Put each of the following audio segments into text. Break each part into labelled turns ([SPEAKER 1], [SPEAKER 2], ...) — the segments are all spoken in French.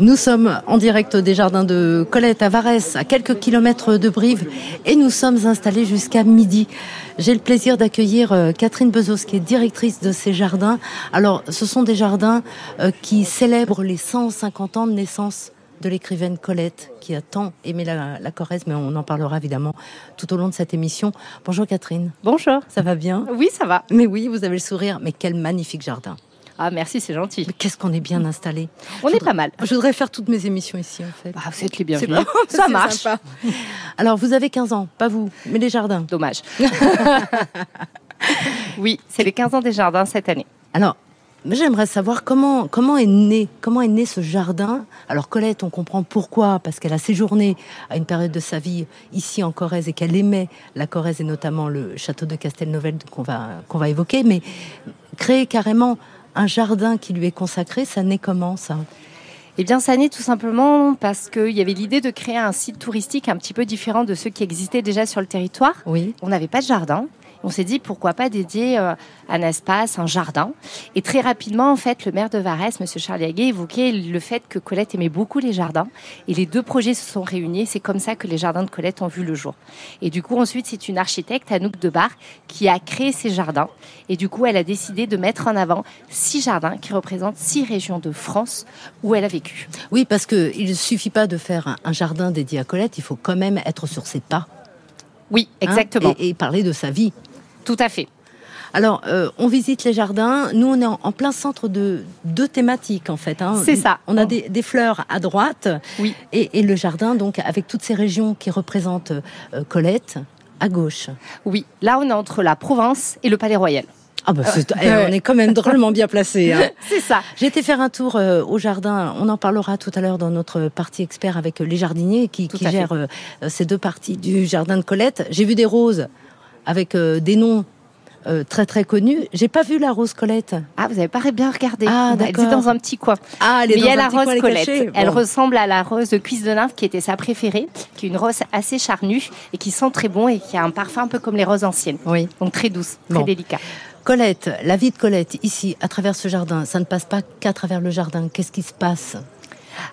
[SPEAKER 1] Nous sommes en direct des jardins de Colette à Varès, à quelques kilomètres de Brive, et nous sommes installés jusqu'à midi. J'ai le plaisir d'accueillir euh, Catherine Bezos, qui est directrice de ces jardins. Alors, ce sont des jardins euh, qui célèbrent les 150 ans de naissance de l'écrivaine Colette, qui a tant aimé la, la, Corrèze, mais on en parlera évidemment tout au long de cette émission. Bonjour Catherine.
[SPEAKER 2] Bonjour.
[SPEAKER 1] Ça va bien?
[SPEAKER 2] Oui, ça va.
[SPEAKER 1] Mais oui, vous avez le sourire. Mais quel magnifique jardin.
[SPEAKER 2] Ah merci, c'est gentil.
[SPEAKER 1] Qu'est-ce qu'on est bien installé.
[SPEAKER 2] On est pas mal.
[SPEAKER 1] Je voudrais faire toutes mes émissions ici en fait.
[SPEAKER 2] Ah, vous êtes les bienvenus. Ça marche. Sympa.
[SPEAKER 1] Alors vous avez 15 ans, pas vous, mais les jardins.
[SPEAKER 2] Dommage. oui, c'est les 15 ans des jardins cette année.
[SPEAKER 1] Alors, J'aimerais savoir comment comment est né comment est né ce jardin. Alors Colette, on comprend pourquoi parce qu'elle a séjourné à une période de sa vie ici en Corrèze et qu'elle aimait la Corrèze et notamment le château de Castelnovel qu'on va qu'on va évoquer. Mais créer carrément un jardin qui lui est consacré, ça naît comment ça?
[SPEAKER 2] Eh bien, ça naît tout simplement parce qu'il y avait l'idée de créer un site touristique un petit peu différent de ceux qui existaient déjà sur le territoire.
[SPEAKER 1] Oui.
[SPEAKER 2] On n'avait pas de jardin on s'est dit pourquoi pas dédier euh, un espace, un jardin. Et très rapidement, en fait, le maire de Varese, Monsieur Charles Haguet, évoquait le fait que Colette aimait beaucoup les jardins. Et les deux projets se sont réunis. C'est comme ça que les jardins de Colette ont vu le jour. Et du coup, ensuite, c'est une architecte, Anouk Debar, qui a créé ces jardins. Et du coup, elle a décidé de mettre en avant six jardins qui représentent six régions de France où elle a vécu.
[SPEAKER 1] Oui, parce qu'il ne suffit pas de faire un jardin dédié à Colette, il faut quand même être sur ses pas.
[SPEAKER 2] Oui, exactement.
[SPEAKER 1] Hein, et, et parler de sa vie.
[SPEAKER 2] Tout à fait.
[SPEAKER 1] Alors, euh, on visite les jardins. Nous, on est en, en plein centre de deux thématiques, en fait. Hein.
[SPEAKER 2] C'est ça.
[SPEAKER 1] On a des, des, fleurs à droite.
[SPEAKER 2] Oui.
[SPEAKER 1] Et, et, le jardin, donc, avec toutes ces régions qui représentent euh, Colette, à gauche.
[SPEAKER 2] Oui. Là, on est entre la Provence et le Palais Royal.
[SPEAKER 1] Ah bah euh, on est quand même drôlement bien placé. Hein.
[SPEAKER 2] C'est ça.
[SPEAKER 1] J'ai été faire un tour euh, au jardin. On en parlera tout à l'heure dans notre partie expert avec les jardiniers qui, qui gèrent euh, ces deux parties du jardin de Colette. J'ai vu des roses avec des noms euh, très très connue. J'ai pas vu la rose Colette.
[SPEAKER 2] Ah, vous avez pas bien regardé.
[SPEAKER 1] Ah,
[SPEAKER 2] elle est dans un petit coin.
[SPEAKER 1] Ah, elle est
[SPEAKER 2] Mais
[SPEAKER 1] dans
[SPEAKER 2] il y a la rose
[SPEAKER 1] coin,
[SPEAKER 2] Colette. Elle
[SPEAKER 1] Bon.
[SPEAKER 2] ressemble à la rose de cuisse de nymphe qui était sa préférée, qui est une rose assez charnue et qui sent très bon et qui a un parfum un peu comme les roses anciennes.
[SPEAKER 1] Oui.
[SPEAKER 2] Donc très douce, très
[SPEAKER 1] Bon.
[SPEAKER 2] délicat.
[SPEAKER 1] Colette, la vie de Colette ici, à travers ce jardin, ça ne passe pas qu'à travers le jardin. Qu'est-ce qui se passe?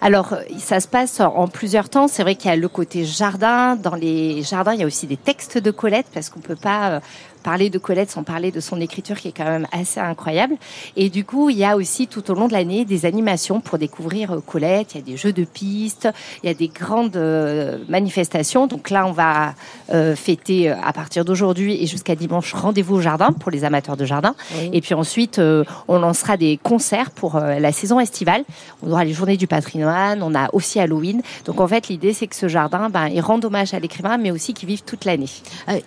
[SPEAKER 2] Alors, ça se passe en- en plusieurs temps. C'est vrai qu'il y a le côté jardin. Dans les jardins, il y a aussi des textes de Colette parce qu'on peut pas euh, parler de Colette sans parler de son écriture qui est quand même assez incroyable. Et du coup, il y a aussi tout au long de l'année des animations pour découvrir euh, Colette. Il y a des jeux de pistes, il y a des grandes euh, manifestations. Donc là, on va euh, fêter à partir d'aujourd'hui et jusqu'à dimanche rendez-vous au jardin pour les amateurs de jardin.
[SPEAKER 1] Oui.
[SPEAKER 2] Et puis ensuite, on lancera des concerts pour la saison estivale. On aura les journées du patrimoine, on a aussi Halloween. Donc en fait, l'idée, c'est que ce jardin, ben, il rende hommage à l'écrivain, mais aussi qu'il vive toute l'année.
[SPEAKER 1] Euh,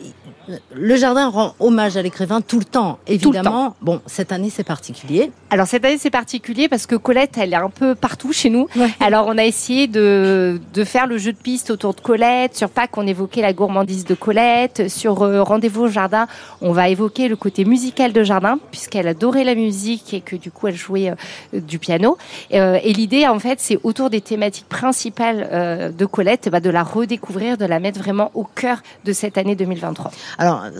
[SPEAKER 1] Le jardin rend hommage à l'écrivain tout le temps, évidemment. Bon, cette année c'est particulier.
[SPEAKER 2] Alors cette année, c'est particulier parce que Colette, elle est un peu partout chez nous.
[SPEAKER 1] Ouais.
[SPEAKER 2] Alors on a essayé de, de faire le jeu de piste autour de Colette. Sur Pâques, on évoquait la gourmandise de Colette. Sur euh, Rendez-vous au jardin, on va évoquer le côté musical de jardin, puisqu'elle adorait la musique et que du coup, elle jouait euh, du piano. Euh, et l'idée, en fait, c'est autour des thématiques principales de Colette, bah, de la redécouvrir, de la mettre vraiment au cœur de cette année 2023.
[SPEAKER 1] Alors, euh,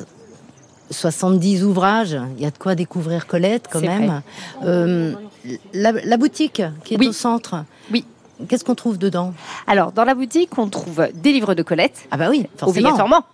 [SPEAKER 1] 70 ouvrages, il y a de quoi découvrir Colette quand même. Euh, la, la boutique qui est
[SPEAKER 2] Oui.
[SPEAKER 1] au centre.
[SPEAKER 2] Oui.
[SPEAKER 1] Qu'est-ce qu'on trouve dedans?
[SPEAKER 2] Alors, dans la boutique, on trouve des livres de Colette.
[SPEAKER 1] Ah bah oui, forcément.
[SPEAKER 2] Obligatoirement.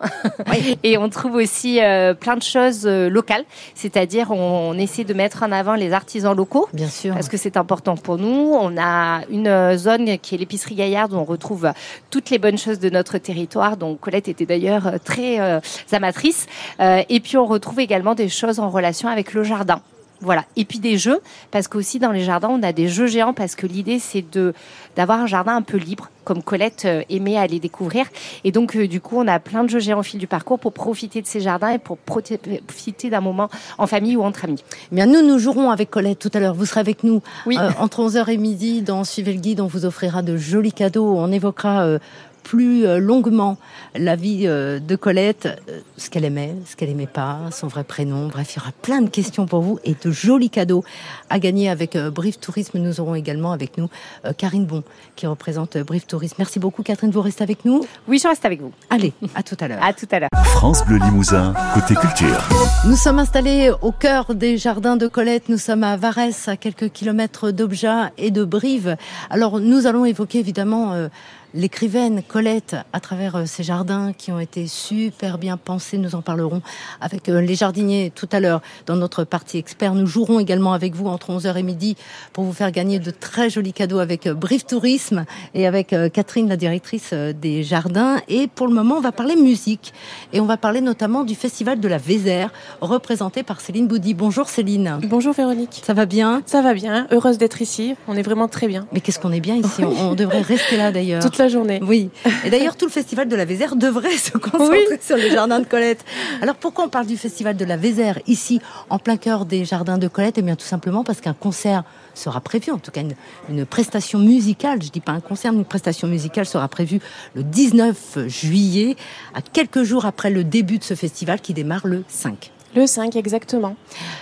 [SPEAKER 1] Oui.
[SPEAKER 2] Et on trouve aussi euh, plein de choses euh, locales, c'est-à-dire on, on essaie de mettre en avant les artisans locaux.
[SPEAKER 1] Bien sûr.
[SPEAKER 2] Parce que c'est important pour nous. On a une euh, zone qui est l'épicerie Gaillarde où on retrouve toutes les bonnes choses de notre territoire. Donc Colette était d'ailleurs très euh, amatrice. Et puis on retrouve également des choses en relation avec le jardin. Voilà. Et puis des jeux, parce qu'aussi dans les jardins, on a des jeux géants, parce que l'idée c'est de d'avoir un jardin un peu libre, comme Colette euh, aimait aller découvrir. Et donc euh, du coup, on a plein de jeux géants au fil du parcours pour profiter de ces jardins et pour profiter d'un moment en famille ou entre amis.
[SPEAKER 1] Eh Bien, nous, nous jouerons avec Colette tout à l'heure. Vous serez avec nous
[SPEAKER 2] Oui.
[SPEAKER 1] euh, entre 11h et midi dans Suivez le guide. On vous offrira de jolis cadeaux. On évoquera euh, plus euh, longuement la vie euh, de Colette, euh, ce qu'elle aimait, ce qu'elle aimait pas, son vrai prénom. Bref, il y aura plein de questions pour vous et de jolis cadeaux à gagner avec Brief Tourisme. Nous aurons également avec nous Karine Bon qui représente Brief Tourisme. Merci beaucoup Catherine, vous restez avec nous?
[SPEAKER 2] Oui, je reste avec vous.
[SPEAKER 1] Allez, à tout à l'heure.
[SPEAKER 2] À tout à l'heure.
[SPEAKER 3] France Bleu Limousin, côté culture.
[SPEAKER 1] Nous sommes installés au cœur des jardins de Colette. Nous sommes à Varès, à quelques kilomètres d'Obja et de Brive. Alors, nous allons évoquer évidemment l'écrivaine Colette à travers euh, ces jardins qui ont été super bien pensés. Nous en parlerons avec euh, les jardiniers tout à l'heure dans notre partie expert. Nous jouerons également avec vous entre 11h et midi pour vous faire gagner de très jolis cadeaux avec euh, Brief Tourisme et avec Catherine, la directrice des jardins. Et pour le moment, on va parler musique et on va parler notamment du festival de la Vézère représenté par Céline Boudy. Bonjour Céline.
[SPEAKER 4] Bonjour Véronique.
[SPEAKER 1] Ça va bien?
[SPEAKER 4] Ça va bien. Heureuse d'être ici. On est vraiment très bien.
[SPEAKER 1] Mais qu'est-ce qu'on est bien ici? On, devrait rester là d'ailleurs
[SPEAKER 4] la journée.
[SPEAKER 1] Oui. Et d'ailleurs, tout le festival de la Vézère devrait se concentrer sur les jardins de Colette. Alors pourquoi on parle du festival de la Vézère ici, en plein cœur des jardins de Colette? Eh bien, tout simplement parce qu'un concert sera prévu, en tout cas une, prestation musicale, je dis pas un concert, mais une prestation musicale sera prévue le 19 juillet, à quelques jours après le début de ce festival qui démarre le 5.
[SPEAKER 4] Le 5, exactement.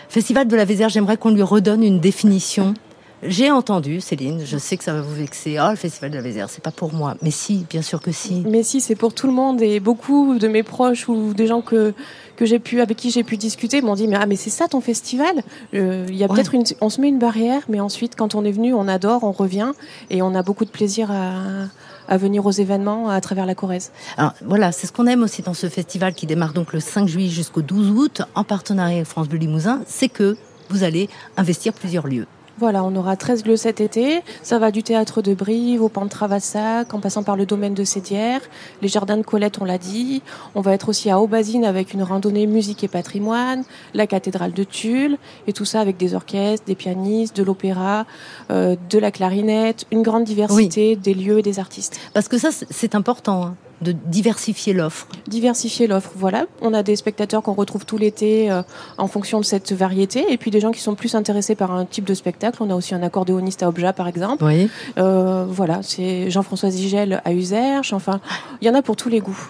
[SPEAKER 1] Festival de la Vézère, j'aimerais qu'on lui redonne une définition. J'ai entendu, Céline, je sais que ça va vous vexer. Ah, le Festival de la Vézère, c'est pas pour moi. Mais si, bien sûr que si.
[SPEAKER 4] Mais si, c'est pour tout le monde. Et beaucoup de mes proches ou des gens que, que j'ai pu, avec qui j'ai pu discuter m'ont dit Mais, ah, mais c'est ça ton festival? Euh, Il y a peut-être une. On se met une barrière, mais ensuite, quand on est venu, on adore, on revient. Et on a beaucoup de plaisir à, à venir aux événements à travers la Corrèze.
[SPEAKER 1] Alors voilà, c'est ce qu'on aime aussi dans ce festival qui démarre donc le 5 juillet jusqu'au 12 août en partenariat avec France Bleu Limousin, c'est que vous allez investir plusieurs lieux.
[SPEAKER 4] Voilà, on aura 13 lieux cet été. Ça va du théâtre de Brive au Pan de Travassac, en passant par le domaine de Sédière, les jardins de Colette, on l'a dit. On va être aussi à Aubazine avec une randonnée musique et patrimoine, la cathédrale de Tulle, et tout ça avec des orchestres, des pianistes, de l'opéra, euh, de la clarinette, une grande diversité des lieux et des artistes.
[SPEAKER 1] Parce que ça, c'est important. Hein de diversifier l'offre.
[SPEAKER 4] Diversifier l'offre, voilà. On a des spectateurs qu'on retrouve tout l'été euh, en fonction de cette variété, et puis des gens qui sont plus intéressés par un type de spectacle. On a aussi un accordéoniste à Obja, par exemple.
[SPEAKER 1] Oui.
[SPEAKER 4] Euh, voilà, c'est Jean-François Zigel à Userche. Enfin, il y en a pour tous les goûts.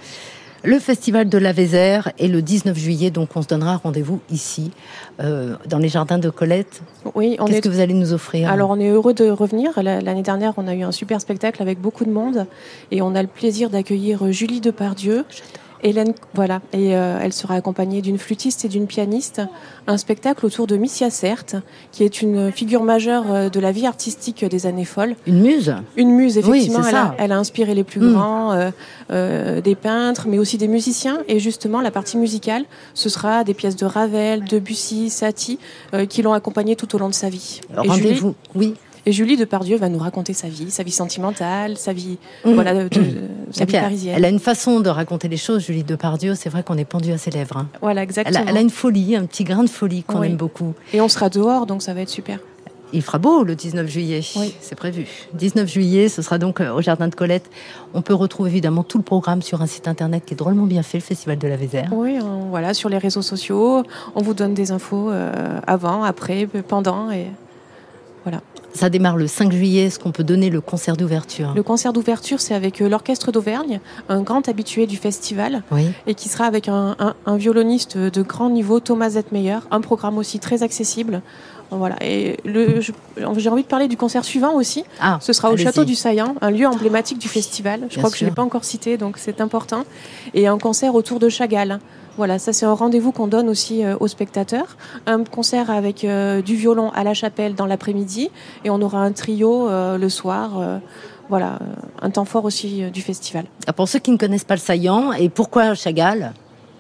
[SPEAKER 1] Le festival de la Vézère est le 19 juillet, donc on se donnera rendez-vous ici, euh, dans les jardins de Colette.
[SPEAKER 4] Oui,
[SPEAKER 1] Qu'est-ce que vous allez nous offrir
[SPEAKER 4] Alors, on est heureux de revenir. L'année dernière, on a eu un super spectacle avec beaucoup de monde et on a le plaisir d'accueillir Julie Depardieu. Hélène, voilà, et euh, elle sera accompagnée d'une flûtiste et d'une pianiste. Un spectacle autour de Missia Certes, qui est une figure majeure euh, de la vie artistique des années folles.
[SPEAKER 1] Une muse
[SPEAKER 4] Une muse, effectivement. elle, A, elle, a, inspiré les plus hmm. grands, euh, des peintres, mais aussi des musiciens. Et justement, la partie musicale, ce sera des pièces de Ravel, de Bussy, Satie, qui l'ont accompagnée tout au long de sa vie.
[SPEAKER 1] Rendez-vous, oui.
[SPEAKER 4] Et Julie Depardieu va nous raconter sa vie, sa vie sentimentale, sa vie, mmh. voilà, de, sa vie parisienne.
[SPEAKER 1] Elle a une façon de raconter les choses, Julie Depardieu. C'est vrai qu'on est pendu à ses lèvres. Hein.
[SPEAKER 4] Voilà, exactement.
[SPEAKER 1] Elle a, une folie, un petit grain de folie qu'on aime beaucoup.
[SPEAKER 4] Et on sera dehors, donc ça va être super.
[SPEAKER 1] Il fera beau le 19 juillet,
[SPEAKER 4] oui.
[SPEAKER 1] c'est prévu. 19 juillet, ce sera donc euh, au Jardin de Colette. On peut retrouver évidemment tout le programme sur un site internet qui est drôlement bien fait, le Festival de la Vézère.
[SPEAKER 4] Oui, voilà, sur les réseaux sociaux, on vous donne des infos euh, avant, après, pendant, et.
[SPEAKER 1] Ça démarre le 5 juillet. Est-ce qu'on peut donner le concert d'ouverture?
[SPEAKER 4] Le concert d'ouverture, c'est avec euh, l'Orchestre d'Auvergne, un grand habitué du festival, et qui sera avec un, violoniste de grand niveau, Thomas Zetmeyer. Un programme aussi très accessible. Voilà. Et j'ai envie de parler du concert suivant aussi.
[SPEAKER 1] Ah,
[SPEAKER 4] Ce sera au Château du Saillant, un lieu emblématique du festival. Je crois que je ne l'ai pas encore cité, donc c'est important. Et un concert autour de Chagall. Voilà, ça c'est un rendez-vous qu'on donne aussi euh, aux spectateurs. Un concert avec euh, du violon à la chapelle dans l'après-midi et on aura un trio euh, le soir. voilà, un temps fort aussi du festival.
[SPEAKER 1] Ah, pour ceux qui ne connaissent pas le saillant, et pourquoi Chagall?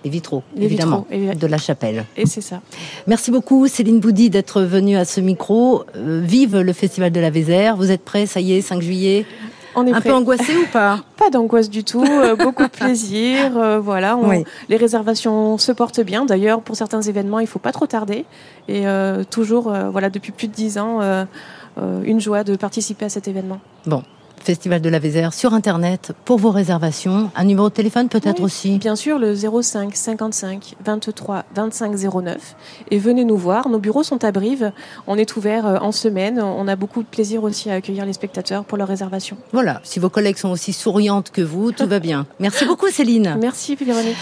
[SPEAKER 1] Les vitraux, évidemment, de la chapelle.
[SPEAKER 4] Et c'est ça.
[SPEAKER 1] Merci beaucoup, Céline Boudy, d'être venue à ce micro. vive le Festival de la Vézère. Vous êtes prêts, ça y est, 5 juillet un peu angoissé ou pas
[SPEAKER 4] Pas d'angoisse du tout, euh, beaucoup de plaisir. Euh, voilà, les réservations se portent bien. D'ailleurs, pour certains événements, il faut pas trop tarder. Et euh, toujours, voilà, depuis plus de dix ans, une joie de participer à cet événement.
[SPEAKER 1] Bon, Festival de la Vézère sur Internet pour vos réservations. Un numéro de téléphone peut-être
[SPEAKER 4] Oui,
[SPEAKER 1] aussi
[SPEAKER 4] Bien sûr, le 05 55 23 25 09. Et venez nous voir. Nos bureaux sont à Brive. On est ouvert euh, en semaine. On a beaucoup de plaisir aussi à accueillir les spectateurs pour leur réservation.
[SPEAKER 1] Voilà, si vos collègues sont aussi souriantes que vous, tout va bien. Merci beaucoup Céline.
[SPEAKER 4] Merci, Véronique.